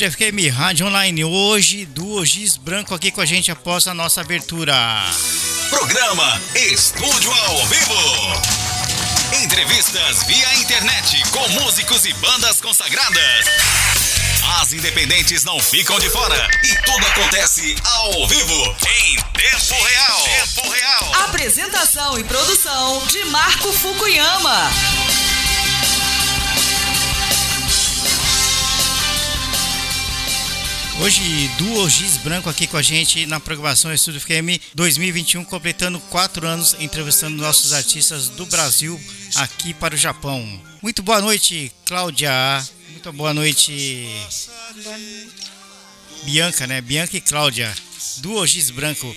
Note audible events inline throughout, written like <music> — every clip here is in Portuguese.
Estúdio FM Rádio Online. Hoje, Duo Giz Branco aqui com a gente após a nossa abertura. Programa Estúdio ao Vivo. Entrevistas via internet com músicos e bandas consagradas. As independentes não ficam de fora e tudo acontece ao vivo, em tempo real. Tempo real. Apresentação e produção de Marco Fukuyama. Hoje, Duo Giz Branco aqui com a gente na programação Estúdio FM 2021, completando quatro anos entrevistando nossos artistas do Brasil aqui para o Japão. Muito boa noite, Cláudia. Muito boa noite, Bianca, né? Bianca e Cláudia, Duo Giz Branco.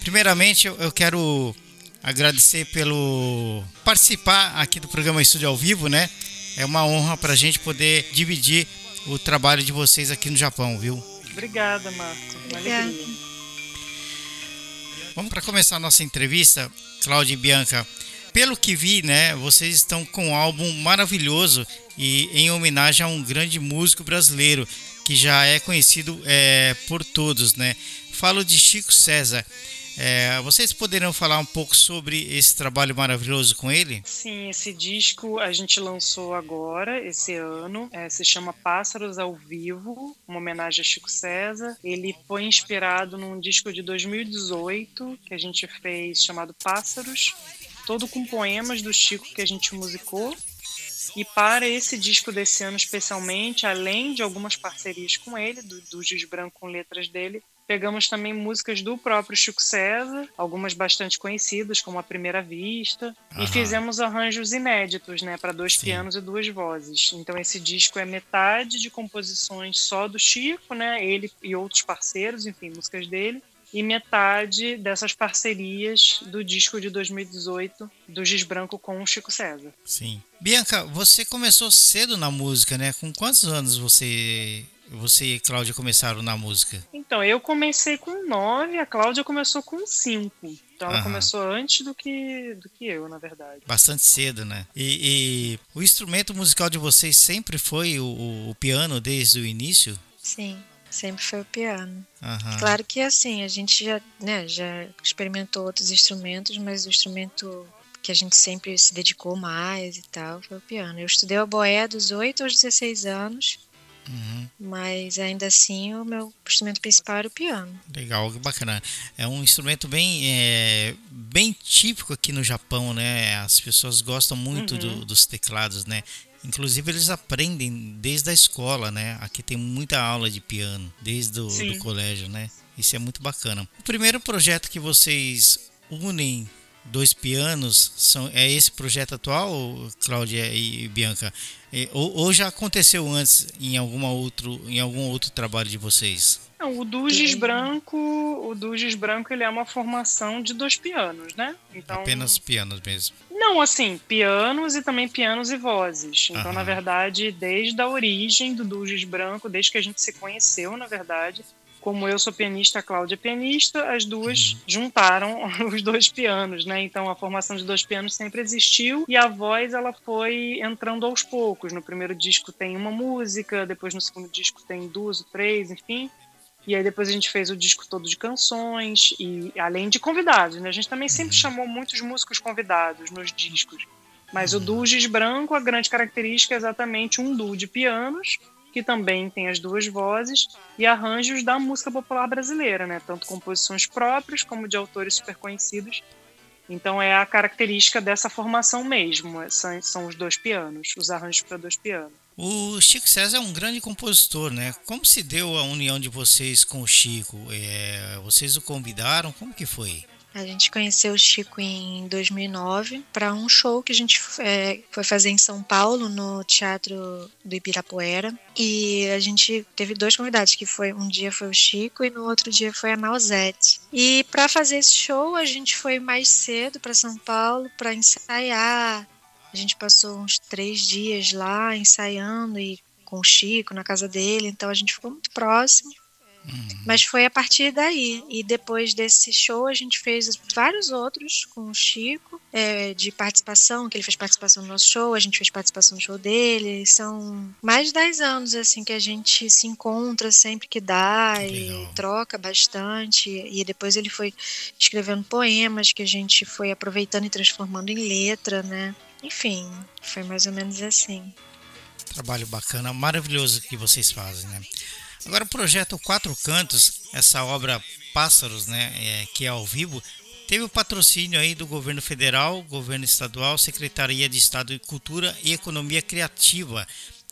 Primeiramente, eu quero agradecer pelo participar aqui do programa Estúdio ao Vivo, né? É uma honra para a gente poder dividir o trabalho de vocês aqui no Japão, viu? Obrigada, Marco. Alegria. Vamos para começar a nossa entrevista, Cláudia e Bianca. Pelo que vi, né, vocês estão com um álbum maravilhoso e em homenagem a um grande músico brasileiro que já é conhecido é, por todos, né? Falo de Chico César. É, vocês poderiam falar um pouco sobre esse trabalho maravilhoso com ele? Sim, esse disco a gente lançou agora, esse ano. É, se chama Pássaros ao Vivo, uma homenagem a Chico César. Ele foi inspirado num disco de 2018 que a gente fez chamado Pássaros, todo com poemas do Chico que a gente musicou. E para esse disco desse ano especialmente, além de algumas parcerias com ele, do, do Giz Branco com letras dele, Pegamos também músicas do próprio Chico César, algumas bastante conhecidas, como A Primeira Vista, Aham. e fizemos arranjos inéditos, né, para dois Sim. pianos e duas vozes. Então esse disco é metade de composições só do Chico, né, ele e outros parceiros, enfim, músicas dele, e metade dessas parcerias do disco de 2018 do Giz Branco com o Chico César. Sim. Bianca, você começou cedo na música, né? Com quantos anos você você e a Cláudia começaram na música? Então, eu comecei com nove, a Cláudia começou com cinco. Então ela Aham. começou antes do que, do que eu, na verdade. Bastante cedo, né? E, e o instrumento musical de vocês sempre foi o, o, piano desde o início? Sim, sempre foi o piano. Claro que assim, a gente já, né, já experimentou outros instrumentos, mas o instrumento que a gente sempre se dedicou mais e tal foi o piano. Eu estudei boé dos 8 aos 16 anos Uhum. Mas ainda assim o meu instrumento principal era o piano. Legal, bacana. É um instrumento bem, é, bem típico aqui no Japão, né? As pessoas gostam muito uhum. do, dos teclados, né? Inclusive eles aprendem desde a escola, né? Aqui tem muita aula de piano, desde o colégio, né? Isso é muito bacana. O primeiro projeto que vocês unem dois pianos são é esse projeto atual, Cláudia e Bianca? ou, ou, já aconteceu antes em alguma outro em algum outro trabalho de vocês? Não, o Dugis Branco, o Dugis Branco ele é uma formação de dois pianos, né? Então, Apenas pianos mesmo. Não, assim, pianos e também pianos e vozes. Então, Aham. na verdade, desde a origem do Dugis Branco, desde que a gente se conheceu, na verdade, como eu sou pianista, a Cláudia é pianista, as duas juntaram <laughs> os dois pianos, né? Então a formação de dois pianos sempre existiu e a voz ela foi entrando aos poucos. No primeiro disco tem uma música, depois no segundo disco tem duas ou três, enfim. E aí depois a gente fez o disco todo de canções e além de convidados, né? A gente também sempre chamou muitos músicos convidados nos discos. Mas o uhum. Dugis Branco, a grande característica é exatamente um duo de pianos que também tem as duas vozes, e arranjos da música popular brasileira, né? Tanto composições próprias como de autores super conhecidos. Então é a característica dessa formação mesmo, é, são, são os dois pianos, os arranjos para dois pianos. O Chico César é um grande compositor, né? Como se deu a união de vocês com o Chico? É, vocês o convidaram? Como que foi? A gente conheceu o Chico em 2009 para um show que a gente é, foi fazer em São Paulo, no Teatro do Ibirapuera. E a gente teve dois convidados, que foi um dia foi o Chico e no outro dia foi a Nausete. E para fazer esse show, a gente foi mais cedo para São Paulo para ensaiar. A gente passou uns três dias lá ensaiando e com o Chico na casa dele, então a gente ficou muito próximo. Uhum. Mas foi a partir daí. E depois desse show, a gente fez vários outros com o Chico, é, de participação, que ele fez participação no nosso show, a gente fez participação no show dele. São mais de 10 anos, assim, que a gente se encontra sempre que dá e troca bastante. E depois ele foi escrevendo poemas que a gente foi aproveitando e transformando em letra, né? Enfim, foi mais ou menos assim. Trabalho bacana, maravilhoso que vocês fazem, né? Agora o projeto Quatro Cantos, essa obra Pássaros, né, é, que é ao vivo, teve o patrocínio aí do governo federal, governo estadual, Secretaria de Estado de Cultura e Economia Criativa,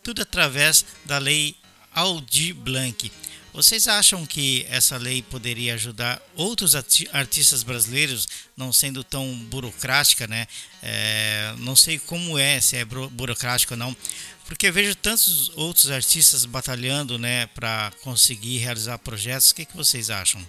tudo através da lei Aldir Blanc. Vocês acham que essa lei poderia ajudar outros artistas brasileiros, não sendo tão burocrática, né? É, não sei como é, se é burocrático ou não, porque vejo tantos outros artistas batalhando, né, para conseguir realizar projetos. O que, que vocês acham?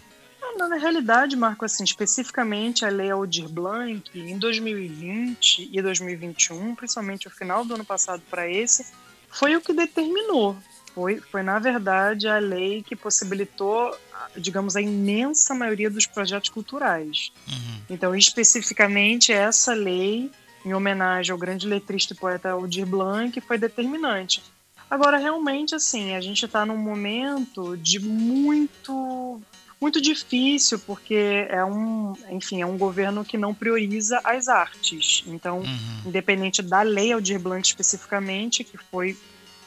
Na realidade, Marco, assim, especificamente a Lei Aldir Blanc, em 2020 e 2021, principalmente o final do ano passado para esse, foi o que determinou. Foi, foi, na verdade, a lei que possibilitou, digamos, a imensa maioria dos projetos culturais. Uhum. Então, especificamente, essa lei em homenagem ao grande letrista e poeta Aldir Blanc, foi determinante. Agora, realmente, assim, a gente está num momento de muito muito difícil porque é um, enfim, é um governo que não prioriza as artes. Então, uhum. independente da lei Aldir Blanc especificamente, que foi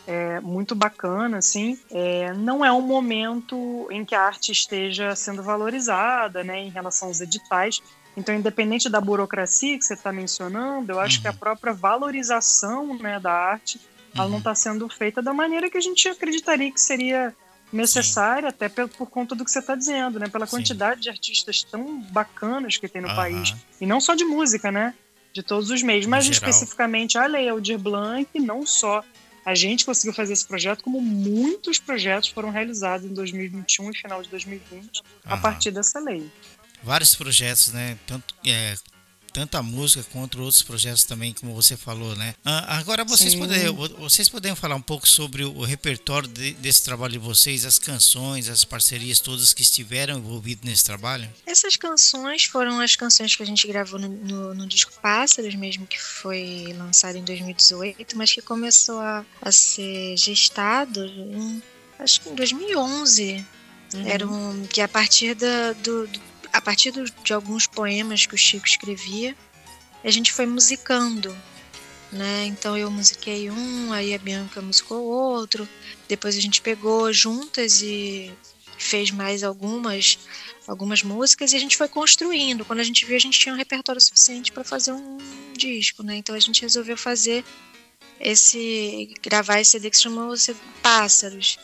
é, muito bacana, assim, é, não é um momento em que a arte esteja sendo valorizada, né, em relação aos editais. Então, independente da burocracia que você está mencionando, eu acho uhum. que a uhum. própria valorização né, da arte ela não está uhum. sendo feita da maneira que a gente acreditaria que seria necessária, Sim. até por, por, conta do que você está dizendo, né? Pela quantidade Sim. de artistas tão bacanas que tem no uhum. país. E não só de música, né? De todos os meios. Mas especificamente a Lei Aldir Blanc, não só a gente conseguiu fazer esse projeto, como muitos projetos foram realizados em 2021 e final de 2020 a partir dessa lei vários projetos, né? Tanto, é, tanto a música quanto outros projetos também, como você falou, né? Ah, agora vocês poderiam, vocês poderiam falar um pouco sobre o, repertório de, desse trabalho de vocês, as canções, as parcerias todas que estiveram envolvidas nesse trabalho? Essas canções foram as canções que a gente gravou no, no, no disco Pássaros mesmo, que foi lançado em 2018, mas que começou a, a ser gestado em, acho que em 2011. Uhum. Era um, que a partir da, do, do a partir de alguns poemas que o Chico escrevia, a gente foi musicando, né? Então eu musiquei um, aí a Bianca musicou outro, depois a gente pegou juntas e fez mais algumas algumas músicas e a gente foi construindo. Quando a gente viu, a gente tinha um repertório suficiente para fazer um disco, né? Então a gente resolveu fazer esse gravar esse CD que se chamou Pássaros.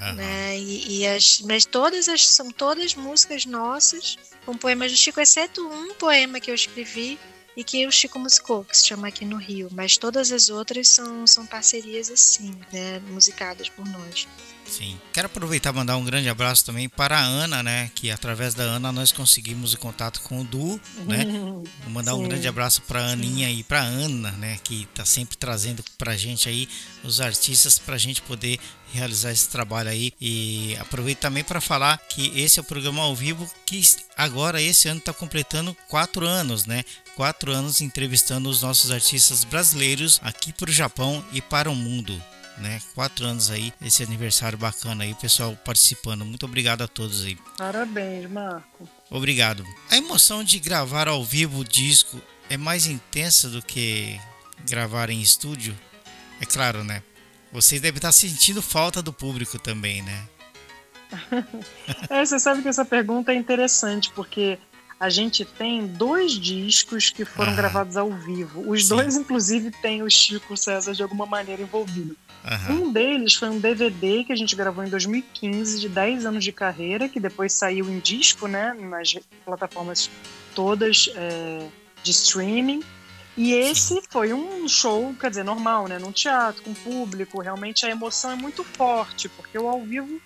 Uhum. Né? E, e, as, mas todas as são todas músicas nossas com poemas do Chico, exceto um poema que eu escrevi e que o Chico musicou, que se chama Aqui no Rio. Mas todas as outras são, são parcerias assim, né? musicadas por nós. Sim. Quero aproveitar e mandar um grande abraço também para a Ana, né? Que através da Ana nós conseguimos o contato com o Du, né? <laughs> Vou mandar Sim. um grande abraço para a Aninha e para a Ana, né? Que está sempre trazendo para a gente aí os artistas para a gente poder realizar esse trabalho aí. E aproveito também para falar que esse é o programa ao vivo que agora esse ano está completando quatro anos, né? Quatro anos entrevistando os nossos artistas brasileiros aqui para o Japão e para o mundo né? Quatro anos aí, esse aniversário bacana aí, pessoal participando. Muito obrigado a todos aí. Parabéns, Marco. Obrigado. A emoção de gravar ao vivo o disco é mais intensa do que gravar em estúdio? É claro, né? Vocês devem estar sentindo falta do público também, né? <laughs> é, você sabe que essa pergunta é interessante, porque a gente tem dois discos que foram ah, gravados ao vivo. Os sim. dois, inclusive, tem o Chico César de alguma maneira envolvido. Uhum. Um deles foi um DVD que a gente gravou em 2015, de 10 anos de carreira, que depois saiu em disco, né, nas plataformas todas é, de streaming. E esse foi um show, quer dizer, normal, né, num teatro, com público. Realmente a emoção é muito forte, porque o ao vivo,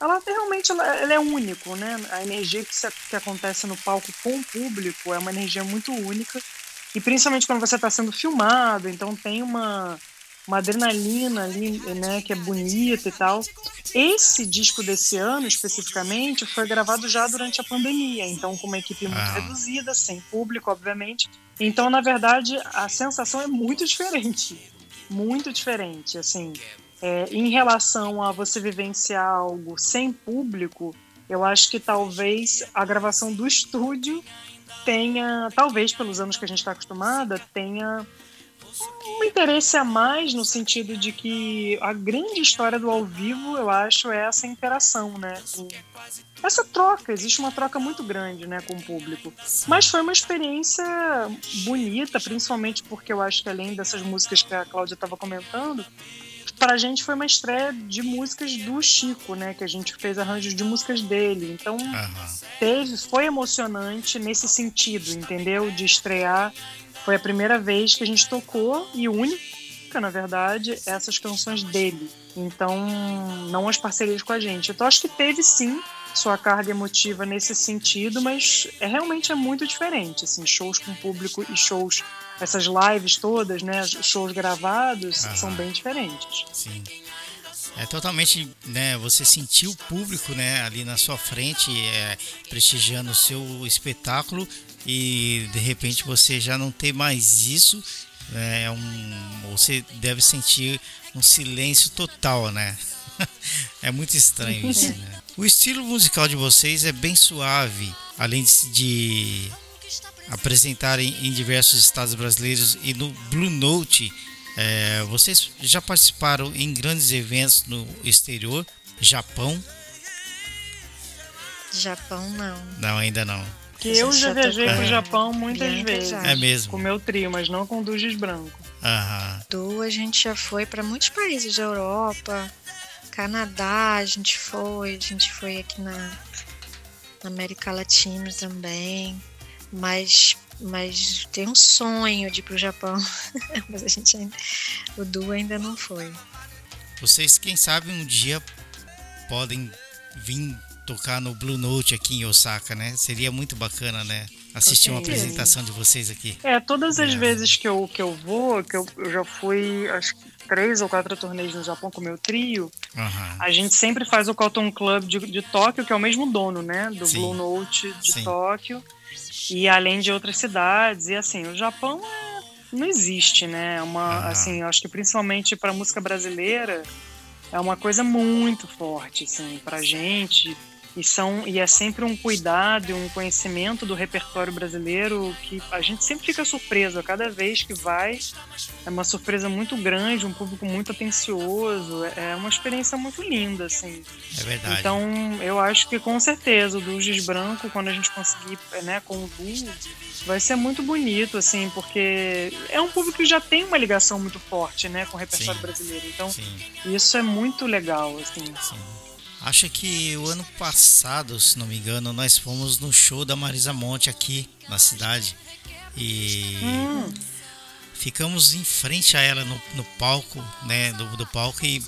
ela realmente ela, ela é único, né? A energia que, se, que acontece no palco com o público é uma energia muito única. E principalmente quando você está sendo filmado, então tem uma uma adrenalina ali, né, que é bonita e tal. Esse disco desse ano, especificamente, foi gravado já durante a pandemia, então com uma equipe muito ah. reduzida, sem público, obviamente. Então, na verdade, a sensação é muito diferente, muito diferente, assim. É, em relação a você vivenciar algo sem público, eu acho que talvez a gravação do estúdio tenha, talvez pelos anos que a gente está acostumada, tenha um interesse a mais no sentido de que a grande história do ao vivo, eu acho, é essa interação, né? Essa troca, existe uma troca muito grande, né, com o público. Mas foi uma experiência bonita, principalmente porque eu acho que além dessas músicas que a Cláudia estava comentando, para a gente foi uma estreia de músicas do Chico, né? Que a gente fez arranjos de músicas dele. Então, uhum. teve, foi emocionante nesse sentido, entendeu? De estrear. Foi a primeira vez que a gente tocou e única, na verdade, essas canções dele. Então, não as parcerias com a gente. Então, acho que teve sim sua carga emotiva nesse sentido, mas é realmente é muito diferente, assim, shows com público e shows essas lives todas, né, shows gravados, Aham. são bem diferentes. Sim. É totalmente, né? Você sentiu o público, né, ali na sua frente, é, prestigiando o seu espetáculo e de repente você já não tem mais isso, né, é um, você deve sentir um silêncio total, né? <laughs> é muito estranho isso, <laughs> né? O estilo musical de vocês é bem suave, além de apresentarem em diversos estados brasileiros e no Blue Note. É, vocês já participaram em grandes eventos no exterior, Japão? Japão não. Não, ainda não. Que eu já viajei para o Japão muitas Bianca vezes. É mesmo. Com meu trio, mas não com Dugis Branco. Aham. Do a gente já foi para muitos países da Europa, Canadá, a gente foi, a gente foi aqui na, na América Latina também. Mas, mas tem um sonho de ir pro Japão. <laughs> mas a gente ainda, o Du ainda não foi. Vocês, quem sabe, um dia podem vir tocar no Blue Note aqui em Osaka, né? Seria muito bacana, né? Assistir uma apresentação de vocês aqui. É, todas as é. vezes que eu, que eu vou, que eu, eu já fui, acho que três ou quatro torneios no Japão com o meu trio, uhum. a gente sempre faz o Cotton Club de, de Tóquio, que é o mesmo dono, né? Do Sim. Blue Note de Sim. Tóquio e além de outras cidades. E assim, o Japão é, não existe, né? É uma, ah. assim, acho que principalmente para música brasileira é uma coisa muito forte, assim, para gente e são e é sempre um cuidado e um conhecimento do repertório brasileiro que a gente sempre fica surpreso a cada vez que vai é uma surpresa muito grande um público muito atencioso é, é uma experiência muito linda assim é verdade então eu acho que com certeza o do Giz Branco quando a gente conseguir né com o Du vai ser muito bonito assim porque é um público que já tem uma ligação muito forte né com o repertório Sim. brasileiro então Sim. isso é muito legal assim Sim. Acho que o ano passado, se não me engano, nós fomos no show da Marisa Monte aqui na cidade. E hum. ficamos em frente a ela no, no palco, né? Do, do, palco e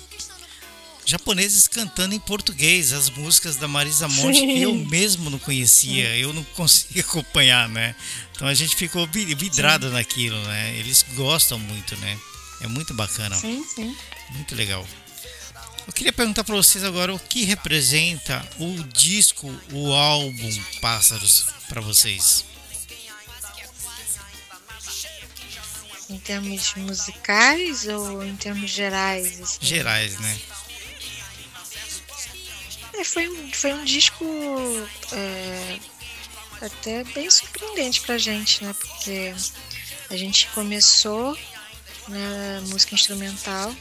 japoneses cantando em português as músicas da Marisa Monte Sim. que eu mesmo não conhecia, eu não conseguia <laughs> acompanhar, né? Então a gente ficou vidrado naquilo, né? Eles gostam muito, né? É muito bacana. Sim, sim. Muito legal. Eu queria perguntar para vocês agora o que representa o disco, o álbum Pássaros para vocês. Em termos musicais ou em termos gerais? Assim? Gerais, né? É, foi, um, foi um disco é, até bem surpreendente pra gente, né? Porque a gente começou na música instrumental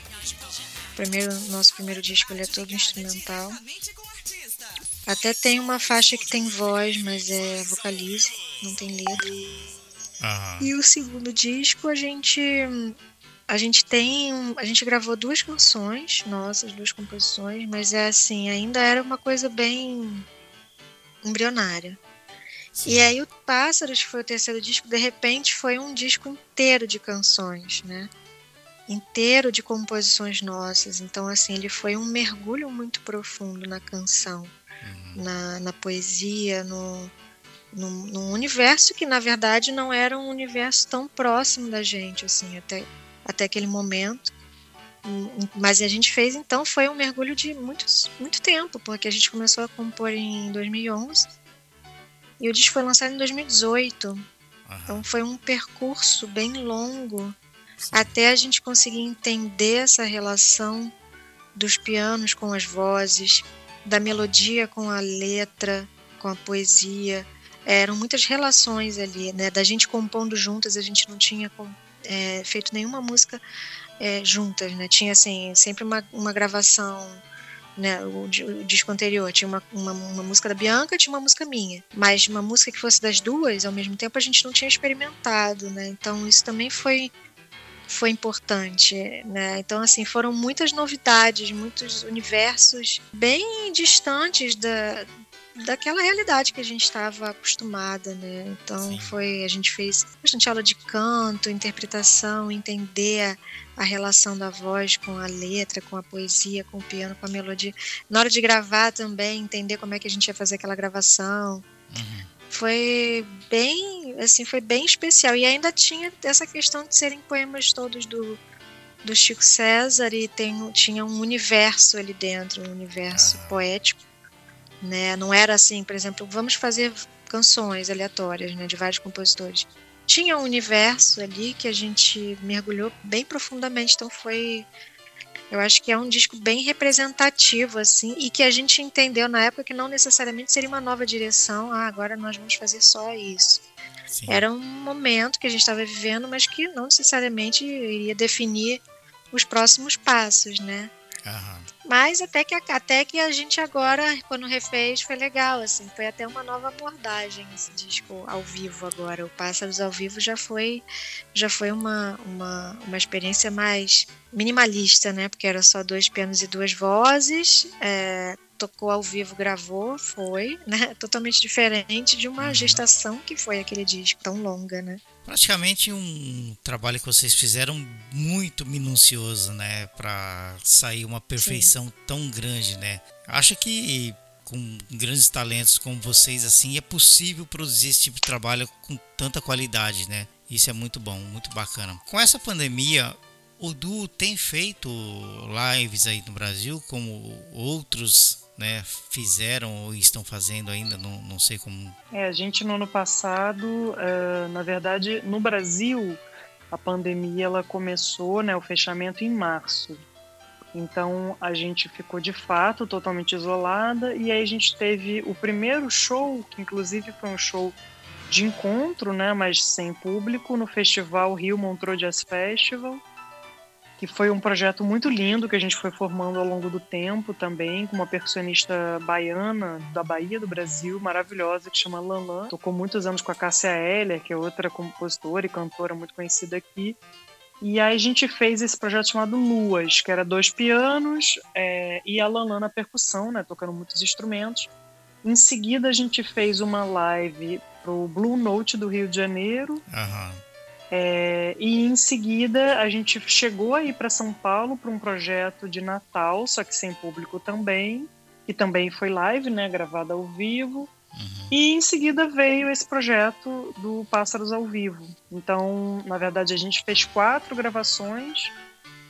primeiro, nosso primeiro disco ele é todo instrumental. Até tem uma faixa que tem voz, mas é vocalize, não tem letra. E o segundo disco a gente a gente tem a gente gravou duas canções nossas duas composições mas é assim ainda era uma coisa bem embrionária Sim. e aí o Pássaros que foi o terceiro disco de repente foi um disco inteiro de canções né inteiro de composições nossas. Então, assim, ele foi um mergulho muito profundo na canção, uhum. na, na, poesia, no, no, num universo que, na verdade, não era um universo tão próximo da gente, assim, até, até aquele momento. Mas a gente fez, então, foi um mergulho de muitos, muito tempo, porque a gente começou a compor em 2011 e o disco foi lançado em 2018. Uhum. Então foi um percurso bem longo. Até a gente conseguir entender essa relação dos pianos com as vozes, da melodia com a letra, com a poesia. Eram muitas relações ali, né? Da gente compondo juntas, a gente não tinha é, feito nenhuma música é, juntas, né? Tinha assim sempre uma, uma gravação, né? O, o disco anterior tinha uma, uma, uma, música da Bianca, tinha uma música minha, mas uma música que fosse das duas ao mesmo tempo a gente não tinha experimentado, né? Então isso também foi foi importante, né? Então assim foram muitas novidades, muitos universos bem distantes da daquela realidade que a gente estava acostumada, né? Então Sim. foi a gente fez bastante aula de canto, interpretação, entender a, a, relação da voz com a letra, com a poesia, com o piano, com a melodia. Na hora de gravar também entender como é que a gente ia fazer aquela gravação. Uhum. Foi bem, assim, foi bem especial e ainda tinha essa questão de serem poemas todos do do Chico César e tem, tinha um universo ali dentro, um universo ah. poético né? Não era assim, por exemplo, vamos fazer canções aleatórias, né, de vários compositores. Tinha um universo ali que a gente mergulhou bem profundamente, então foi eu acho que é um disco bem representativo, assim, e que a gente entendeu na época que não necessariamente seria uma nova direção, ah, agora nós vamos fazer só isso. Sim. Era um momento que a gente estava vivendo, mas que não necessariamente iria definir os próximos passos, né? Aham. Mas até que, até que a gente agora, quando refez, foi legal, assim, foi até uma nova abordagem esse disco ao vivo agora. O Pássaros ao vivo já foi já foi uma, uma, uma experiência mais minimalista, né? Porque era só dois pianos e duas vozes. É, tocou ao vivo, gravou, foi, né? <laughs> Totalmente diferente de uma uhum. gestação que foi aquele disco tão longa, né? Praticamente um trabalho que vocês fizeram muito minucioso, né, para sair uma perfeição Sim. Tão grande, né? Acho que com grandes talentos como vocês assim é possível produzir esse tipo de trabalho com tanta qualidade, né? Isso é muito bom, muito bacana. Com essa pandemia, o Du tem feito lives aí no Brasil, como outros né, fizeram ou estão fazendo ainda, não, não sei como. É, a gente no ano passado, uh, na verdade, no Brasil, a pandemia ela começou, né, o fechamento em março. Então a gente ficou de fato totalmente isolada e aí a gente teve o primeiro show, que inclusive foi um show de encontro, né, mas sem público, no festival Rio Montreux Jazz Festival que foi um projeto muito lindo que a gente foi formando ao longo do tempo também, com uma percussionista baiana da Bahia do Brasil, maravilhosa, que chama Lanlan. Tocou muitos anos com a Cássia Heller, que é outra compositora e cantora muito conhecida aqui. E aí a gente fez esse projeto chamado Luas, que era dois pianos é, e a Lanlan na percussão, né, tocando muitos instrumentos. Em seguida a gente fez uma live pro Blue Note do Rio de Janeiro. Uhum é, e em seguida a gente chegou aí para São Paulo para um projeto de Natal, só que sem público também, que também foi live, né, gravada ao vivo. Uhum. E em seguida veio esse projeto do Pássaros ao Vivo. Então, na verdade, a gente fez quatro gravações,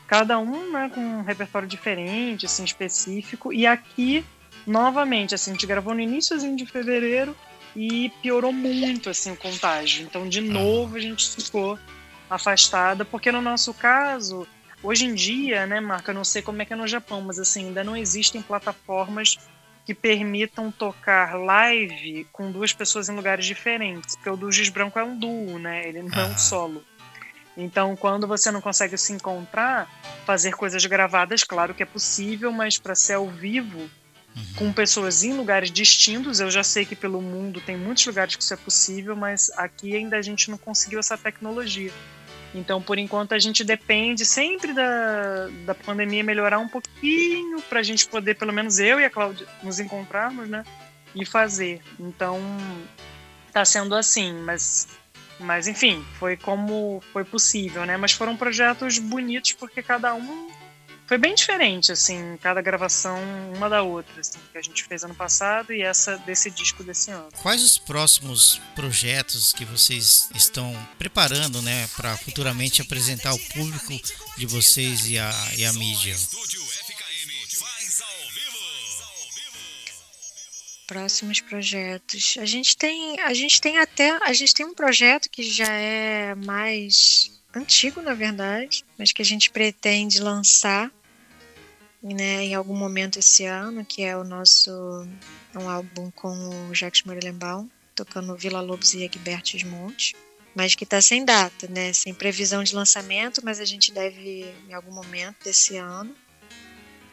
cada um né, com um repertório diferente, assim, específico. E aqui, novamente, assim, a gente gravou no iníciozinho de fevereiro e piorou muito assim o contágio. Então, de novo, a gente ficou afastada, porque no nosso caso, hoje em dia, né, Marca, eu não sei como é que é no Japão, mas assim, ainda não existem plataformas que permitam tocar live com duas pessoas em lugares diferentes, porque o do Giz Branco é um duo, né? Ele não é um solo. Então, quando você não consegue se encontrar, fazer coisas gravadas, claro que é possível, mas para ser ao vivo, uhum. com pessoas em lugares distintos. Eu já sei que pelo mundo tem muitos lugares que isso é possível, mas aqui ainda a gente não conseguiu essa tecnologia. Então, por enquanto, a gente depende sempre da, da pandemia melhorar um pouquinho para a gente poder, pelo menos eu e a Cláudia, nos encontrarmos, né? E fazer. Então, tá sendo assim, mas, mas enfim, foi como foi possível, né? Mas foram projetos bonitos porque cada um foi bem diferente, assim, cada gravação uma da outra, assim, que a gente fez ano passado e essa desse disco desse ano. Quais os próximos projetos que vocês estão preparando, né, para futuramente apresentar ao público de vocês e a, e a mídia? próximos projetos. A gente tem, a gente tem até, a gente tem um projeto que já é mais antigo, na verdade, mas que a gente pretende lançar, né, em algum momento esse ano, que é o nosso um álbum com o Jacques Morellenbaum, tocando Vila Lobos e Egberto Monte, mas que está sem data, né, sem previsão de lançamento, mas a gente deve em algum momento desse ano.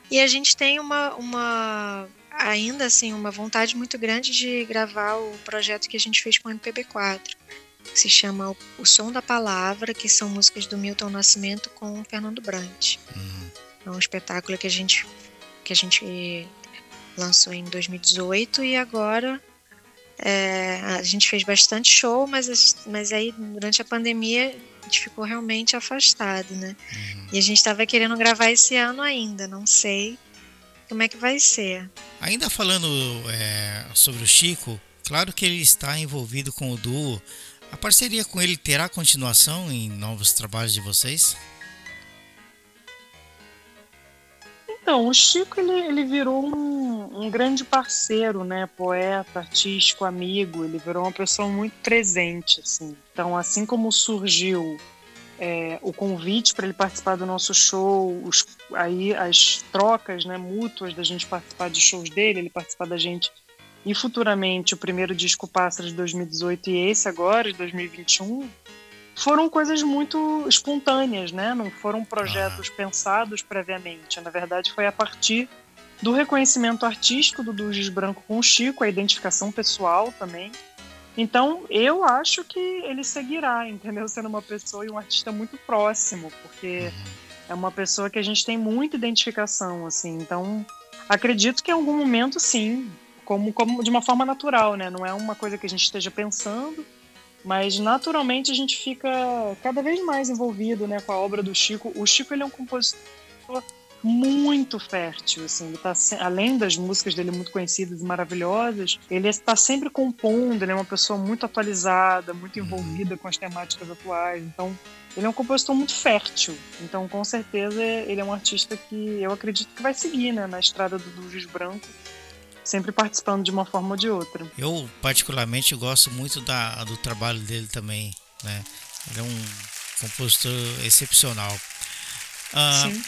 E a gente tem uma, uma ainda assim uma vontade muito grande de gravar o projeto que a gente fez com o MPB4, que se chama O Som da Palavra, que são músicas do Milton Nascimento com o Fernando Brant. Uhum. É um espetáculo que a gente que a gente lançou em 2018 e agora é, a gente fez bastante show, mas, mas aí durante a pandemia a gente ficou realmente afastado, né? Uhum. E a gente estava querendo gravar esse ano ainda, não sei como é que vai ser. Ainda falando é, sobre o Chico, claro que ele está envolvido com o duo. A parceria com ele terá continuação em novos trabalhos de vocês? Então, o Chico ele, ele virou um, um, grande parceiro, né? Poeta, artístico, amigo. Ele virou uma pessoa muito presente, assim. Então, assim como surgiu é, o convite para ele participar do nosso show, os, aí as trocas né, mútuas da gente participar de shows dele, ele participar da gente e futuramente o primeiro disco Pássaro de 2018 e esse agora de 2021 foram coisas muito espontâneas, né? Não foram projetos ah. pensados previamente. Na verdade, foi a partir do reconhecimento artístico do Dugis Branco com o Chico, a identificação pessoal também, então, eu acho que ele seguirá, entendeu? Sendo uma pessoa e um artista muito próximo, porque é uma pessoa que a gente tem muita identificação, assim. Então, acredito que em algum momento, sim, como, como de uma forma natural, né? Não é uma coisa que a gente esteja pensando, mas naturalmente a gente fica cada vez mais envolvido, né, com a obra do Chico. O Chico ele é um compositor muito fértil, assim, ele tá além das músicas dele muito conhecidas e maravilhosas, ele está sempre compondo, ele é uma pessoa muito atualizada, muito envolvida com as temáticas atuais, então ele é um compositor muito fértil, então com certeza ele é um artista que eu acredito que vai seguir, né, na estrada do Dujos Branco, sempre participando de uma forma ou de outra. Eu particularmente gosto muito da, do trabalho dele também, né, ele é um compositor excepcional. Uh, Sim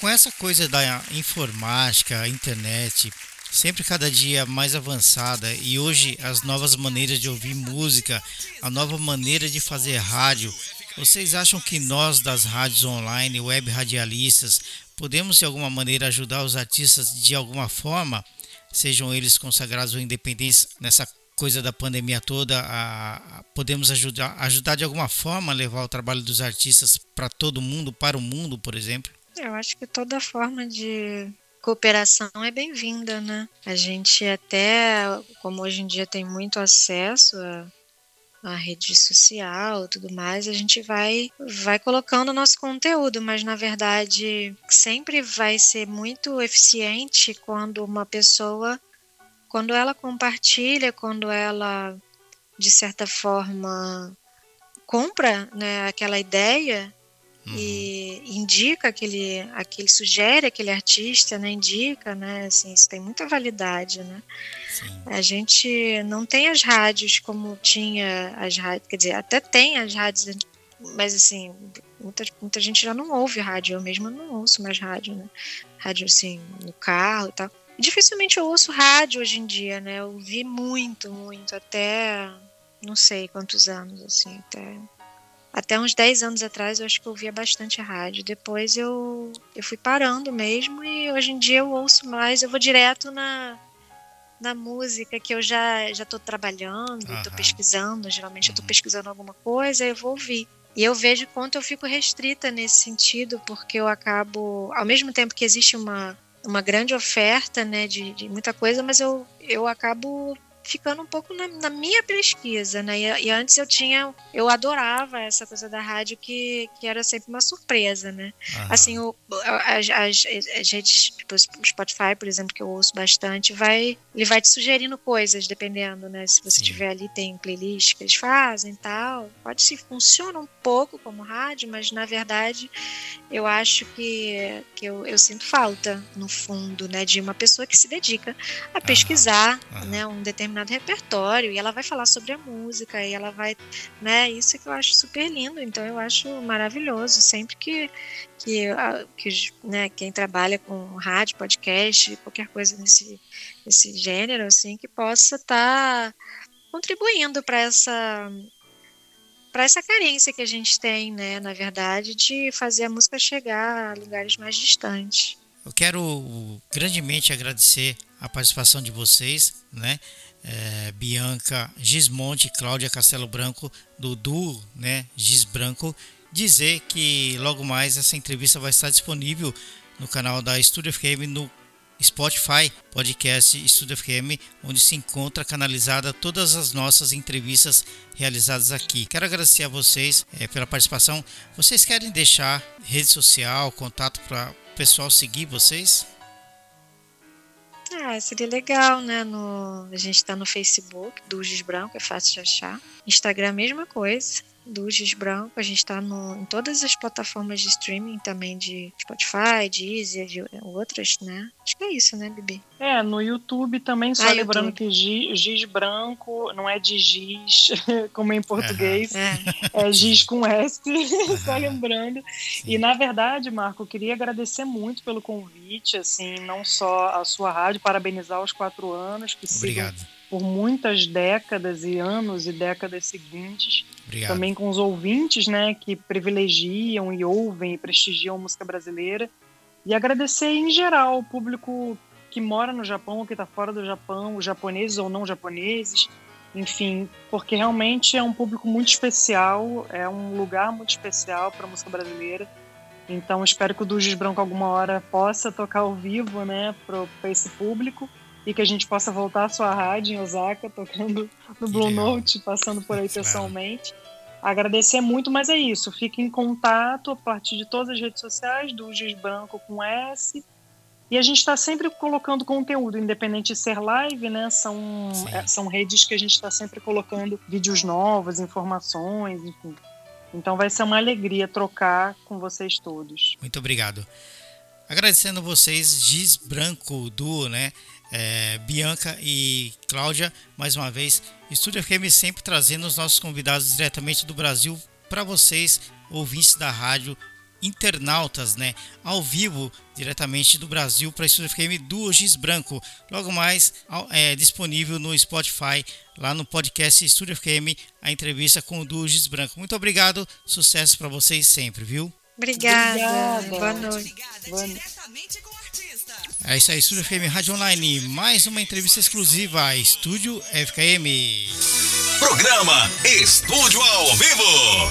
com essa coisa da informática, internet, sempre cada dia mais avançada e hoje as novas maneiras de ouvir música, a nova maneira de fazer rádio, vocês acham que nós das rádios online, web radialistas, podemos de alguma maneira ajudar os artistas de alguma forma, sejam eles consagrados ou independentes nessa coisa da pandemia toda, a, a, podemos ajudar, ajudar de alguma forma a levar o trabalho dos artistas para todo mundo, para o mundo, por exemplo? Eu acho que toda forma de cooperação é bem-vinda, né? A gente até, como hoje em dia tem muito acesso a, a rede social tudo mais, a gente vai vai colocando o nosso conteúdo, mas na verdade sempre vai ser muito eficiente quando uma pessoa quando ela compartilha, quando ela de certa forma compra, né, aquela ideia e uhum. indica aquele, aquele sugere aquele artista, né? Indica, né? Assim, isso tem muita validade, né? Sim. A gente não tem as rádios como tinha as rádios, quer dizer, até tem as rádios, mas assim, muita, muita gente já não ouve rádio, eu mesma não ouço mais rádio, né? Rádio assim, no carro e tal. Dificilmente eu ouço rádio hoje em dia, né? Eu vi muito, muito, até não sei quantos anos, assim, até até uns 10 anos atrás eu acho que eu ouvia bastante rádio. Depois eu, eu fui parando mesmo e hoje em dia eu ouço mais, eu vou direto na, na música que eu já já estou trabalhando, estou pesquisando. Geralmente eu estou uhum. pesquisando alguma coisa, eu vou ouvir. E eu vejo quanto eu fico restrita nesse sentido, porque eu acabo, ao mesmo tempo que existe uma, uma grande oferta né, de, de muita coisa, mas eu, eu acabo ficando um pouco na, na minha pesquisa, né? E, e, antes eu tinha, eu adorava essa coisa da rádio que, que era sempre uma surpresa, né? Assim, o, as, as, as redes, tipo, Spotify, por exemplo, que eu ouço bastante, vai, ele vai te sugerindo coisas, dependendo, né? Se você Sim. tiver ali, tem playlist que eles fazem tal. Pode se funciona um pouco como rádio, mas na verdade eu acho que, que eu, eu sinto falta, no fundo, né, de uma pessoa que se dedica a pesquisar ah, ah. né, um determinado repertório e ela vai falar sobre a música e ela vai, né, isso que eu acho super lindo, então eu acho maravilhoso sempre que, que, que né, quem trabalha com rádio, podcast, qualquer coisa nesse, nesse gênero, assim, que possa estar tá contribuindo para essa para essa carência que a gente tem, né, na verdade, de fazer a música chegar a lugares mais distantes. Eu quero grandemente agradecer a participação de vocês, né? É, Bianca Gismonte Cláudia Castelo Branco, do duo, né, Gis Branco, dizer que logo mais essa entrevista vai estar disponível no canal da Estúdio FM no Spotify, podcast Estúdio FM, onde se encontra canalizada todas as nossas entrevistas realizadas aqui. Quero agradecer a vocês é, pela participação. Vocês querem deixar rede social, contato para o pessoal seguir vocês? Ah, seria legal, né? No, a gente está no Facebook, do Branco, é fácil de achar. Instagram, mesma coisa do Giz Branco. A gente está em todas as plataformas de streaming também de Spotify, Deezer, de outras, né? Acho que é isso, né, Bibi? É, no YouTube também, só ah, lembrando YouTube. que giz, giz, branco não é de giz, <laughs> como em português, uhum. é. é giz com S, uhum. <laughs> só lembrando. Sim. E na verdade, Marco, eu queria agradecer muito pelo convite, assim, não só a sua rádio, parabenizar os quatro anos que Obrigado. sigam por muitas décadas e anos e décadas seguintes. Obrigado. Também com os ouvintes, né, que privilegiam e ouvem e prestigiam a música brasileira. E agradecer em geral o público que mora no Japão que está fora do Japão, os japoneses ou não japoneses, enfim, porque realmente é um público muito especial, é um lugar muito especial para a música brasileira. Então espero que o Dugis Branco alguma hora possa tocar ao vivo, né, para esse público e que a gente possa voltar à sua rádio em Osaka, tocando no Blue Note, passando por aí pessoalmente. Agradecer muito, mas é isso. Fique em contato a partir de todas as redes sociais, do Giz Branco com S. E a gente está sempre colocando conteúdo, independente de ser live, né? São, é, são redes que a gente está sempre colocando vídeos novos, informações, enfim. Então vai ser uma alegria trocar com vocês todos. Muito obrigado. Agradecendo vocês, Giz Branco Duo, né? É, Bianca e Cláudia, mais uma vez. Estúdio FM sempre trazendo os nossos convidados diretamente do Brasil para vocês, ouvintes da rádio, internautas, né? Ao vivo, diretamente do Brasil para Estúdio FM do Giz Branco. Logo mais é disponível no Spotify, lá no podcast Estúdio FM, a entrevista com o do Giz Branco. Muito obrigado, sucesso para vocês sempre, viu? Obrigada. Obrigada. Boa noite. Boa noite. É isso aí, Estúdio FM Rádio Online. Mais uma entrevista exclusiva, Estúdio FKM. Programa Estúdio ao Vivo.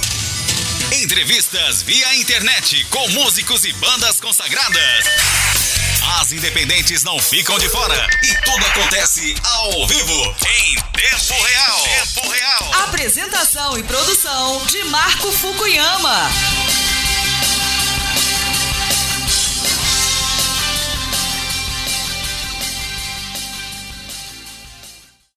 Entrevistas via internet com músicos e bandas consagradas. As independentes não ficam de fora e tudo acontece ao vivo, em tempo real. Tempo real. Apresentação e produção de Marco Fukuyama.